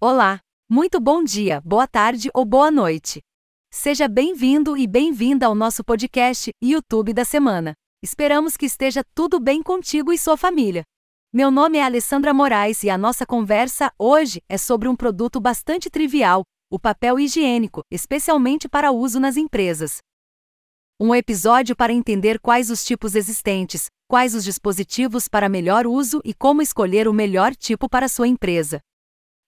Olá! Muito bom dia, boa tarde ou boa noite. Seja bem-vindo e bem-vinda ao nosso podcast YouTube da semana. Esperamos que esteja tudo bem contigo e sua família. Meu nome é Alessandra Moraes e a nossa conversa hoje é sobre um produto bastante trivial, o papel higiênico, especialmente para uso nas empresas. Um episódio para entender quais os tipos existentes, quais os dispositivos para melhor uso e como escolher o melhor tipo para sua empresa.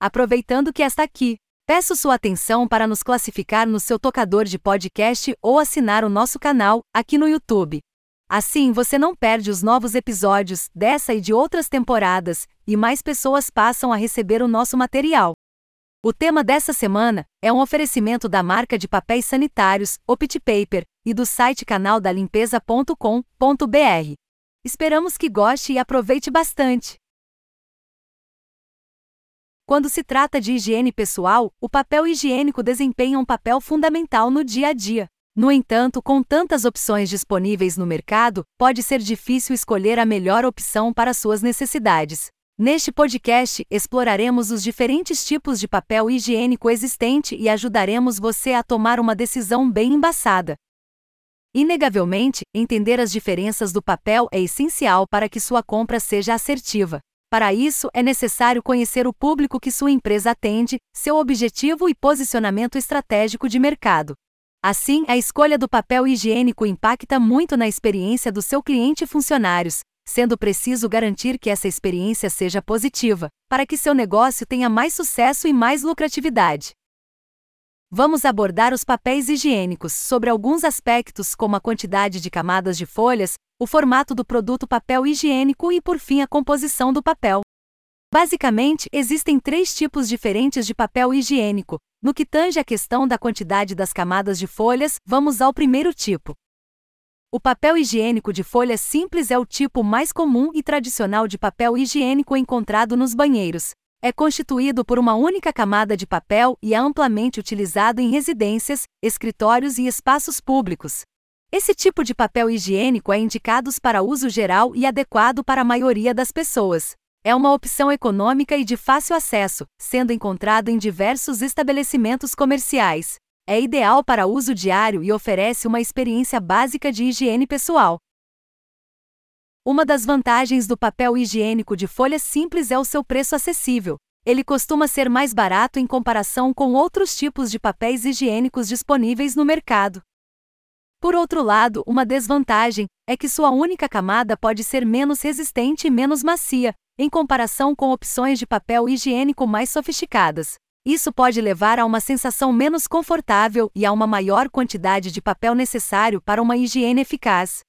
Aproveitando que está aqui, peço sua atenção para nos classificar no seu tocador de podcast ou assinar o nosso canal aqui no YouTube. Assim você não perde os novos episódios dessa e de outras temporadas, e mais pessoas passam a receber o nosso material. O tema dessa semana é um oferecimento da marca de papéis sanitários, Opt Paper, e do site canaldalimpeza.com.br. Esperamos que goste e aproveite bastante. Quando se trata de higiene pessoal, o papel higiênico desempenha um papel fundamental no dia a dia. No entanto, com tantas opções disponíveis no mercado, pode ser difícil escolher a melhor opção para suas necessidades. Neste podcast, exploraremos os diferentes tipos de papel higiênico existente e ajudaremos você a tomar uma decisão bem embaçada. Inegavelmente, entender as diferenças do papel é essencial para que sua compra seja assertiva. Para isso, é necessário conhecer o público que sua empresa atende, seu objetivo e posicionamento estratégico de mercado. Assim, a escolha do papel higiênico impacta muito na experiência do seu cliente e funcionários, sendo preciso garantir que essa experiência seja positiva, para que seu negócio tenha mais sucesso e mais lucratividade. Vamos abordar os papéis higiênicos sobre alguns aspectos, como a quantidade de camadas de folhas, o formato do produto papel higiênico e, por fim, a composição do papel. Basicamente, existem três tipos diferentes de papel higiênico. No que tange a questão da quantidade das camadas de folhas, vamos ao primeiro tipo. O papel higiênico de folha simples é o tipo mais comum e tradicional de papel higiênico encontrado nos banheiros. É constituído por uma única camada de papel e é amplamente utilizado em residências, escritórios e espaços públicos. Esse tipo de papel higiênico é indicado para uso geral e adequado para a maioria das pessoas. É uma opção econômica e de fácil acesso, sendo encontrado em diversos estabelecimentos comerciais. É ideal para uso diário e oferece uma experiência básica de higiene pessoal. Uma das vantagens do papel higiênico de folha simples é o seu preço acessível. Ele costuma ser mais barato em comparação com outros tipos de papéis higiênicos disponíveis no mercado. Por outro lado, uma desvantagem é que sua única camada pode ser menos resistente e menos macia, em comparação com opções de papel higiênico mais sofisticadas. Isso pode levar a uma sensação menos confortável e a uma maior quantidade de papel necessário para uma higiene eficaz.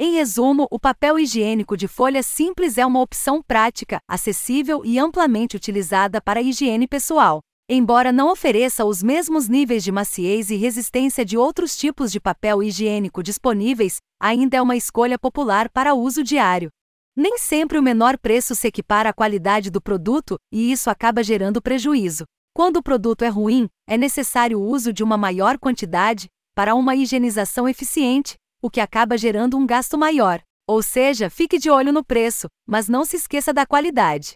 Em resumo, o papel higiênico de folha simples é uma opção prática, acessível e amplamente utilizada para a higiene pessoal. Embora não ofereça os mesmos níveis de maciez e resistência de outros tipos de papel higiênico disponíveis, ainda é uma escolha popular para uso diário. Nem sempre o menor preço se equipara à qualidade do produto, e isso acaba gerando prejuízo. Quando o produto é ruim, é necessário o uso de uma maior quantidade, para uma higienização eficiente, o que acaba gerando um gasto maior. Ou seja, fique de olho no preço, mas não se esqueça da qualidade.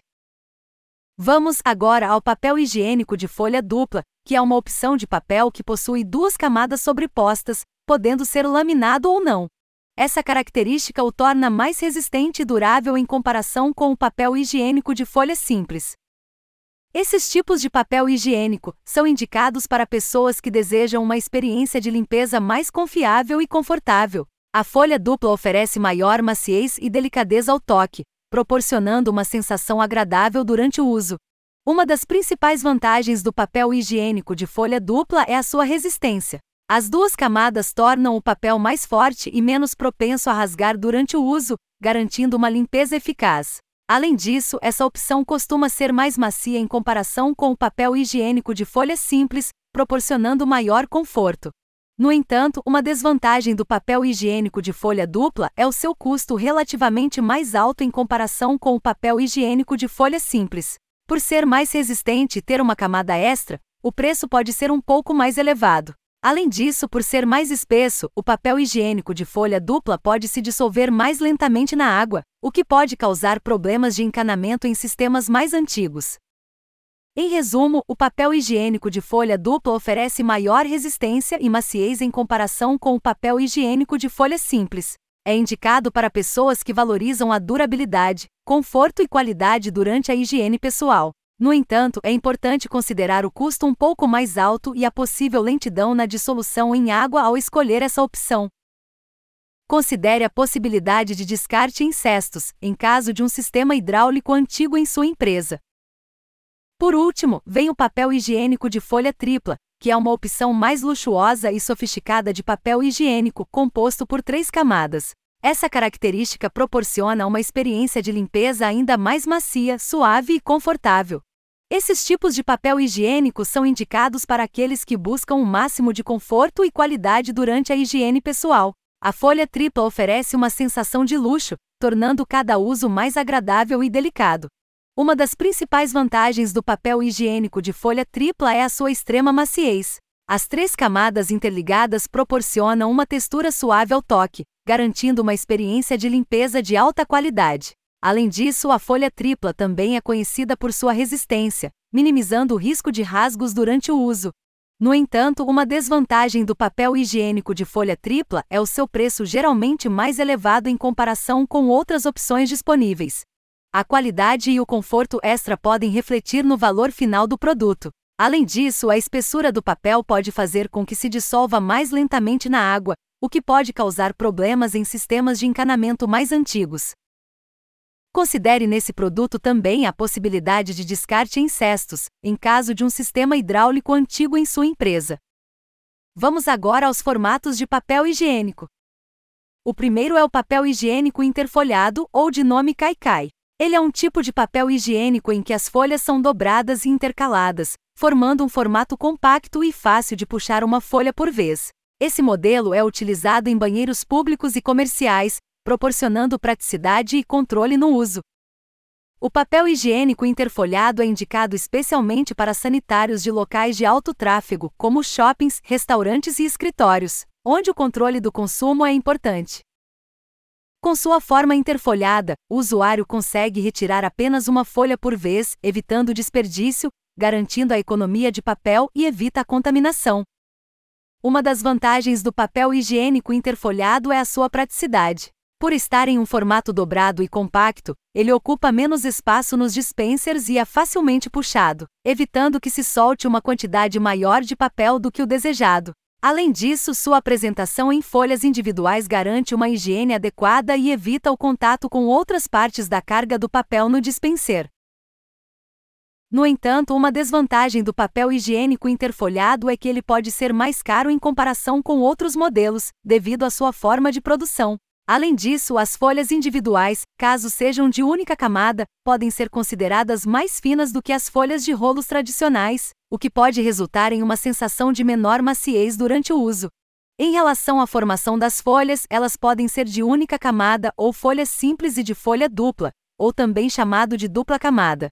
Vamos agora ao papel higiênico de folha dupla, que é uma opção de papel que possui duas camadas sobrepostas, podendo ser laminado ou não. Essa característica o torna mais resistente e durável em comparação com o papel higiênico de folha simples. Esses tipos de papel higiênico são indicados para pessoas que desejam uma experiência de limpeza mais confiável e confortável. A folha dupla oferece maior maciez e delicadeza ao toque, proporcionando uma sensação agradável durante o uso. Uma das principais vantagens do papel higiênico de folha dupla é a sua resistência. As duas camadas tornam o papel mais forte e menos propenso a rasgar durante o uso, garantindo uma limpeza eficaz. Além disso, essa opção costuma ser mais macia em comparação com o papel higiênico de folha simples, proporcionando maior conforto. No entanto, uma desvantagem do papel higiênico de folha dupla é o seu custo relativamente mais alto em comparação com o papel higiênico de folha simples. Por ser mais resistente e ter uma camada extra, o preço pode ser um pouco mais elevado. Além disso, por ser mais espesso, o papel higiênico de folha dupla pode se dissolver mais lentamente na água, o que pode causar problemas de encanamento em sistemas mais antigos. Em resumo, o papel higiênico de folha dupla oferece maior resistência e maciez em comparação com o papel higiênico de folha simples. É indicado para pessoas que valorizam a durabilidade, conforto e qualidade durante a higiene pessoal. No entanto, é importante considerar o custo um pouco mais alto e a possível lentidão na dissolução em água ao escolher essa opção. Considere a possibilidade de descarte em cestos, em caso de um sistema hidráulico antigo em sua empresa. Por último, vem o papel higiênico de folha tripla, que é uma opção mais luxuosa e sofisticada de papel higiênico, composto por três camadas. Essa característica proporciona uma experiência de limpeza ainda mais macia, suave e confortável. Esses tipos de papel higiênico são indicados para aqueles que buscam o um máximo de conforto e qualidade durante a higiene pessoal. A folha tripla oferece uma sensação de luxo, tornando cada uso mais agradável e delicado. Uma das principais vantagens do papel higiênico de folha tripla é a sua extrema maciez. As três camadas interligadas proporcionam uma textura suave ao toque, garantindo uma experiência de limpeza de alta qualidade. Além disso, a folha tripla também é conhecida por sua resistência, minimizando o risco de rasgos durante o uso. No entanto, uma desvantagem do papel higiênico de folha tripla é o seu preço geralmente mais elevado em comparação com outras opções disponíveis. A qualidade e o conforto extra podem refletir no valor final do produto. Além disso, a espessura do papel pode fazer com que se dissolva mais lentamente na água, o que pode causar problemas em sistemas de encanamento mais antigos. Considere nesse produto também a possibilidade de descarte em cestos, em caso de um sistema hidráulico antigo em sua empresa. Vamos agora aos formatos de papel higiênico. O primeiro é o papel higiênico interfolhado ou de nome Kaikai. Ele é um tipo de papel higiênico em que as folhas são dobradas e intercaladas, formando um formato compacto e fácil de puxar uma folha por vez. Esse modelo é utilizado em banheiros públicos e comerciais, proporcionando praticidade e controle no uso. O papel higiênico interfolhado é indicado especialmente para sanitários de locais de alto tráfego, como shoppings, restaurantes e escritórios, onde o controle do consumo é importante. Com sua forma interfolhada, o usuário consegue retirar apenas uma folha por vez, evitando desperdício, garantindo a economia de papel e evita a contaminação. Uma das vantagens do papel higiênico interfolhado é a sua praticidade. Por estar em um formato dobrado e compacto, ele ocupa menos espaço nos dispensers e é facilmente puxado, evitando que se solte uma quantidade maior de papel do que o desejado. Além disso, sua apresentação em folhas individuais garante uma higiene adequada e evita o contato com outras partes da carga do papel no dispenser. No entanto, uma desvantagem do papel higiênico interfolhado é que ele pode ser mais caro em comparação com outros modelos, devido à sua forma de produção. Além disso, as folhas individuais, caso sejam de única camada, podem ser consideradas mais finas do que as folhas de rolos tradicionais, o que pode resultar em uma sensação de menor maciez durante o uso. Em relação à formação das folhas, elas podem ser de única camada ou folhas simples e de folha dupla, ou também chamado de dupla camada.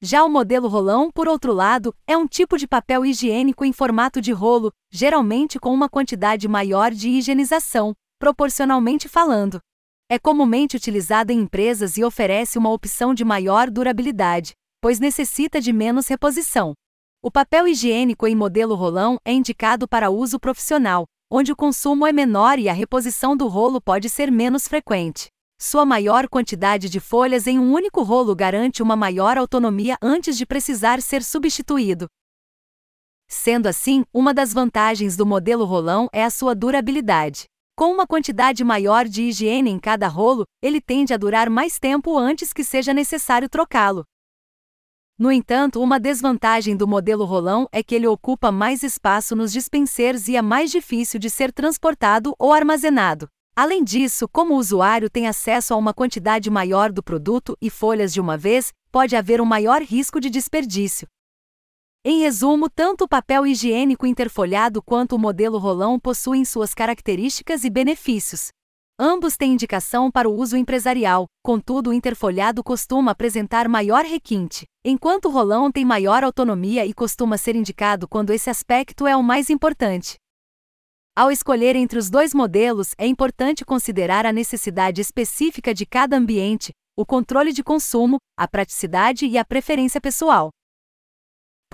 Já o modelo rolão, por outro lado, é um tipo de papel higiênico em formato de rolo, geralmente com uma quantidade maior de higienização, proporcionalmente falando. É comumente utilizado em empresas e oferece uma opção de maior durabilidade, pois necessita de menos reposição. O papel higiênico em modelo rolão é indicado para uso profissional, onde o consumo é menor e a reposição do rolo pode ser menos frequente. Sua maior quantidade de folhas em um único rolo garante uma maior autonomia antes de precisar ser substituído. Sendo assim, uma das vantagens do modelo rolão é a sua durabilidade. Com uma quantidade maior de higiene em cada rolo, ele tende a durar mais tempo antes que seja necessário trocá-lo. No entanto, uma desvantagem do modelo rolão é que ele ocupa mais espaço nos dispensers e é mais difícil de ser transportado ou armazenado. Além disso, como o usuário tem acesso a uma quantidade maior do produto e folhas de uma vez, pode haver um maior risco de desperdício. Em resumo, tanto o papel higiênico interfolhado quanto o modelo rolão possuem suas características e benefícios. Ambos têm indicação para o uso empresarial, contudo, o interfolhado costuma apresentar maior requinte, enquanto o rolão tem maior autonomia e costuma ser indicado quando esse aspecto é o mais importante. Ao escolher entre os dois modelos, é importante considerar a necessidade específica de cada ambiente, o controle de consumo, a praticidade e a preferência pessoal.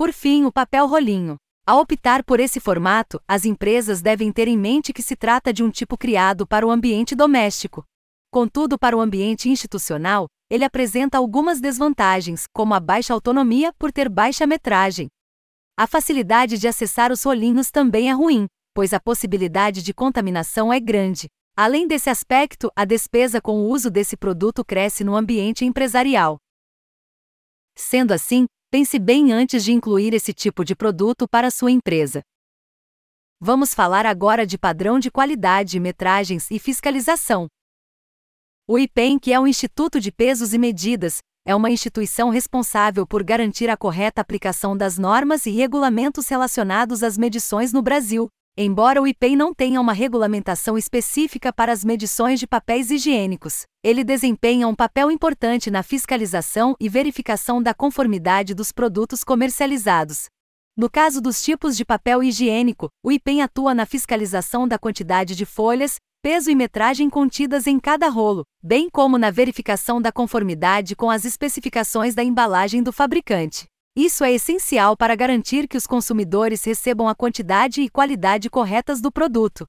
Por fim, o papel rolinho. Ao optar por esse formato, as empresas devem ter em mente que se trata de um tipo criado para o ambiente doméstico. Contudo, para o ambiente institucional, ele apresenta algumas desvantagens, como a baixa autonomia por ter baixa metragem. A facilidade de acessar os rolinhos também é ruim, pois a possibilidade de contaminação é grande. Além desse aspecto, a despesa com o uso desse produto cresce no ambiente empresarial. Sendo assim, pense bem antes de incluir esse tipo de produto para sua empresa. Vamos falar agora de padrão de qualidade, metragens e fiscalização. O IPEM, que é o Instituto de Pesos e Medidas, é uma instituição responsável por garantir a correta aplicação das normas e regulamentos relacionados às medições no Brasil, Embora o IPEI não tenha uma regulamentação específica para as medições de papéis higiênicos, ele desempenha um papel importante na fiscalização e verificação da conformidade dos produtos comercializados. No caso dos tipos de papel higiênico, o IPEM atua na fiscalização da quantidade de folhas, peso e metragem contidas em cada rolo, bem como na verificação da conformidade com as especificações da embalagem do fabricante. Isso é essencial para garantir que os consumidores recebam a quantidade e qualidade corretas do produto.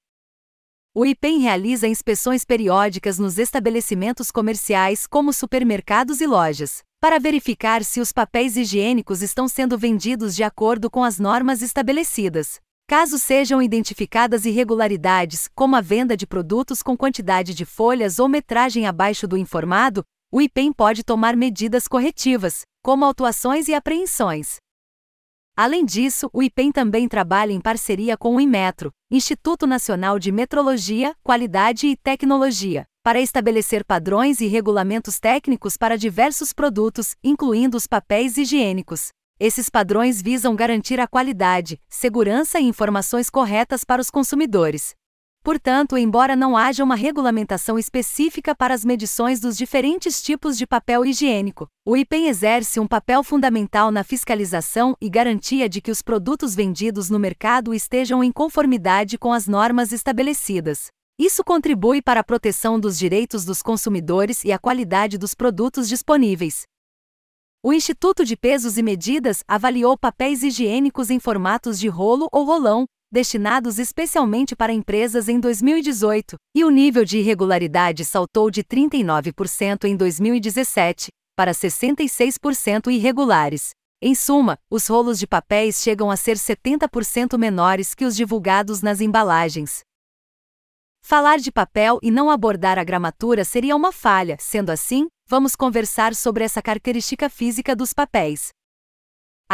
O IPEM realiza inspeções periódicas nos estabelecimentos comerciais, como supermercados e lojas, para verificar se os papéis higiênicos estão sendo vendidos de acordo com as normas estabelecidas. Caso sejam identificadas irregularidades, como a venda de produtos com quantidade de folhas ou metragem abaixo do informado, o IPEM pode tomar medidas corretivas, como autuações e apreensões. Além disso, o IPEM também trabalha em parceria com o Inmetro, Instituto Nacional de Metrologia, Qualidade e Tecnologia, para estabelecer padrões e regulamentos técnicos para diversos produtos, incluindo os papéis higiênicos. Esses padrões visam garantir a qualidade, segurança e informações corretas para os consumidores. Portanto, embora não haja uma regulamentação específica para as medições dos diferentes tipos de papel higiênico, o IPEM exerce um papel fundamental na fiscalização e garantia de que os produtos vendidos no mercado estejam em conformidade com as normas estabelecidas. Isso contribui para a proteção dos direitos dos consumidores e a qualidade dos produtos disponíveis. O Instituto de Pesos e Medidas avaliou papéis higiênicos em formatos de rolo ou rolão, destinados especialmente para empresas em 2018, e o nível de irregularidade saltou de 39% em 2017 para 66% irregulares. Em suma, os rolos de papéis chegam a ser 70% menores que os divulgados nas embalagens. Falar de papel e não abordar a gramatura seria uma falha, sendo assim, vamos conversar sobre essa característica física dos papéis.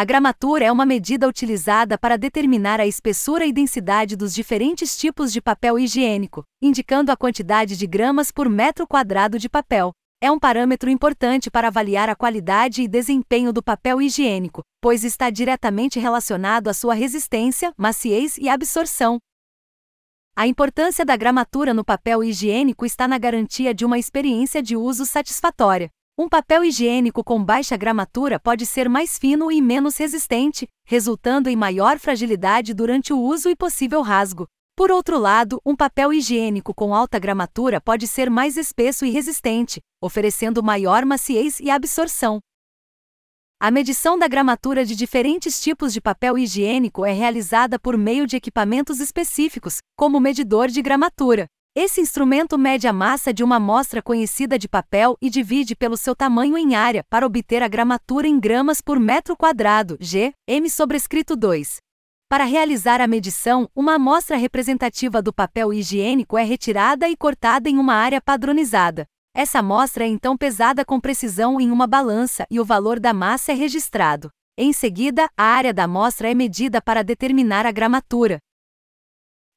A gramatura é uma medida utilizada para determinar a espessura e densidade dos diferentes tipos de papel higiênico, indicando a quantidade de gramas por metro quadrado de papel. É um parâmetro importante para avaliar a qualidade e desempenho do papel higiênico, pois está diretamente relacionado à sua resistência, maciez e absorção. A importância da gramatura no papel higiênico está na garantia de uma experiência de uso satisfatória. Um papel higiênico com baixa gramatura pode ser mais fino e menos resistente, resultando em maior fragilidade durante o uso e possível rasgo. Por outro lado, um papel higiênico com alta gramatura pode ser mais espesso e resistente, oferecendo maior maciez e absorção. A medição da gramatura de diferentes tipos de papel higiênico é realizada por meio de equipamentos específicos, como o medidor de gramatura. Esse instrumento mede a massa de uma amostra conhecida de papel e divide pelo seu tamanho em área para obter a gramatura em gramas por metro quadrado, G, M sobrescrito 2. Para realizar a medição, uma amostra representativa do papel higiênico é retirada e cortada em uma área padronizada. Essa amostra é então pesada com precisão em uma balança e o valor da massa é registrado. Em seguida, a área da amostra é medida para determinar a gramatura.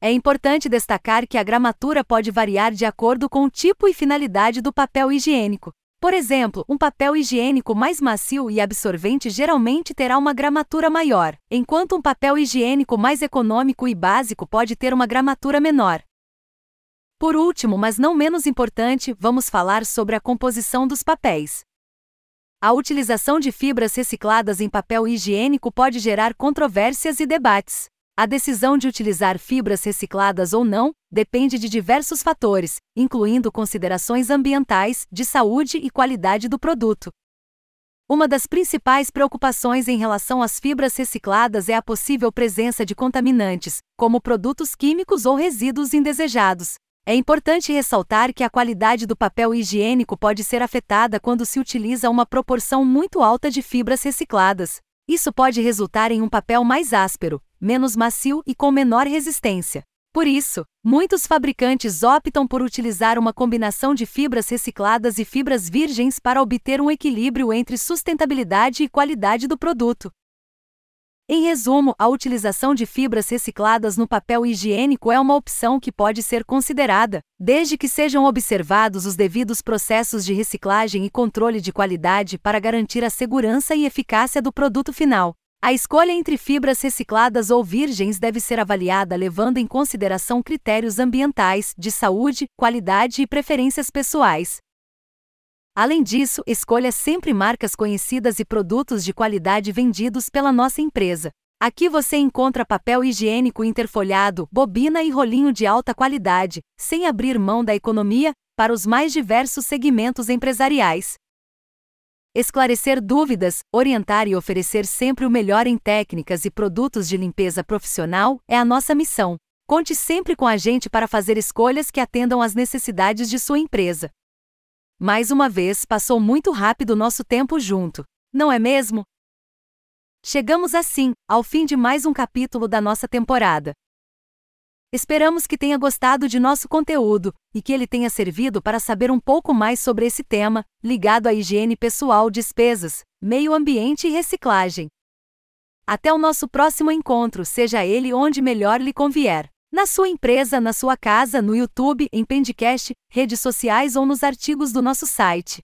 É importante destacar que a gramatura pode variar de acordo com o tipo e finalidade do papel higiênico. Por exemplo, um papel higiênico mais macio e absorvente geralmente terá uma gramatura maior, enquanto um papel higiênico mais econômico e básico pode ter uma gramatura menor. Por último, mas não menos importante, vamos falar sobre a composição dos papéis. A utilização de fibras recicladas em papel higiênico pode gerar controvérsias e debates. A decisão de utilizar fibras recicladas ou não depende de diversos fatores, incluindo considerações ambientais, de saúde e qualidade do produto. Uma das principais preocupações em relação às fibras recicladas é a possível presença de contaminantes, como produtos químicos ou resíduos indesejados. É importante ressaltar que a qualidade do papel higiênico pode ser afetada quando se utiliza uma proporção muito alta de fibras recicladas. Isso pode resultar em um papel mais áspero, menos macio e com menor resistência. Por isso, muitos fabricantes optam por utilizar uma combinação de fibras recicladas e fibras virgens para obter um equilíbrio entre sustentabilidade e qualidade do produto. Em resumo, a utilização de fibras recicladas no papel higiênico é uma opção que pode ser considerada, desde que sejam observados os devidos processos de reciclagem e controle de qualidade para garantir a segurança e eficácia do produto final. A escolha entre fibras recicladas ou virgens deve ser avaliada levando em consideração critérios ambientais, de saúde, qualidade e preferências pessoais. Além disso, escolha sempre marcas conhecidas e produtos de qualidade vendidos pela nossa empresa. Aqui você encontra papel higiênico interfolhado, bobina e rolinho de alta qualidade, sem abrir mão da economia, para os mais diversos segmentos empresariais. Esclarecer dúvidas, orientar e oferecer sempre o melhor em técnicas e produtos de limpeza profissional é a nossa missão. Conte sempre com a gente para fazer escolhas que atendam às necessidades de sua empresa. Mais uma vez, passou muito rápido nosso tempo junto, não é mesmo? Chegamos assim ao fim de mais um capítulo da nossa temporada. Esperamos que tenha gostado de nosso conteúdo e que ele tenha servido para saber um pouco mais sobre esse tema, ligado à higiene pessoal, despesas, meio ambiente e reciclagem. Até o nosso próximo encontro, seja ele onde melhor lhe convier. Na sua empresa, na sua casa, no YouTube, em Pendcast, redes sociais ou nos artigos do nosso site.